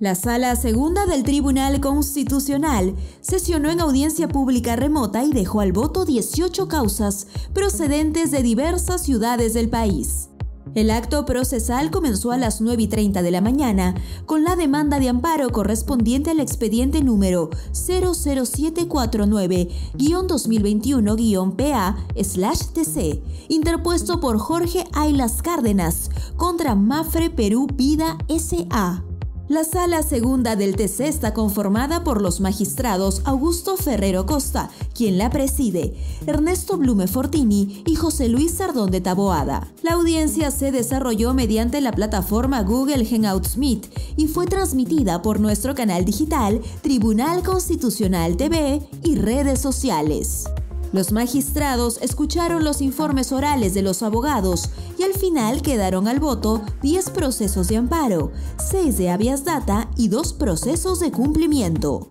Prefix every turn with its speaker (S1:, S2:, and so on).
S1: La Sala Segunda del Tribunal Constitucional sesionó en audiencia pública remota y dejó al voto 18 causas procedentes de diversas ciudades del país. El acto procesal comenzó a las 9 y 30 de la mañana con la demanda de amparo correspondiente al expediente número 00749-2021-PA-TC, interpuesto por Jorge Ailas Cárdenas contra Mafre Perú Vida S.A. La sala segunda del TC está conformada por los magistrados Augusto Ferrero Costa, quien la preside, Ernesto Blume Fortini y José Luis Sardón de Taboada. La audiencia se desarrolló mediante la plataforma Google Hangouts Meet y fue transmitida por nuestro canal digital Tribunal Constitucional TV y redes sociales. Los magistrados escucharon los informes orales de los abogados y al final quedaron al voto 10 procesos de amparo, 6 de habeas data y 2 procesos de cumplimiento.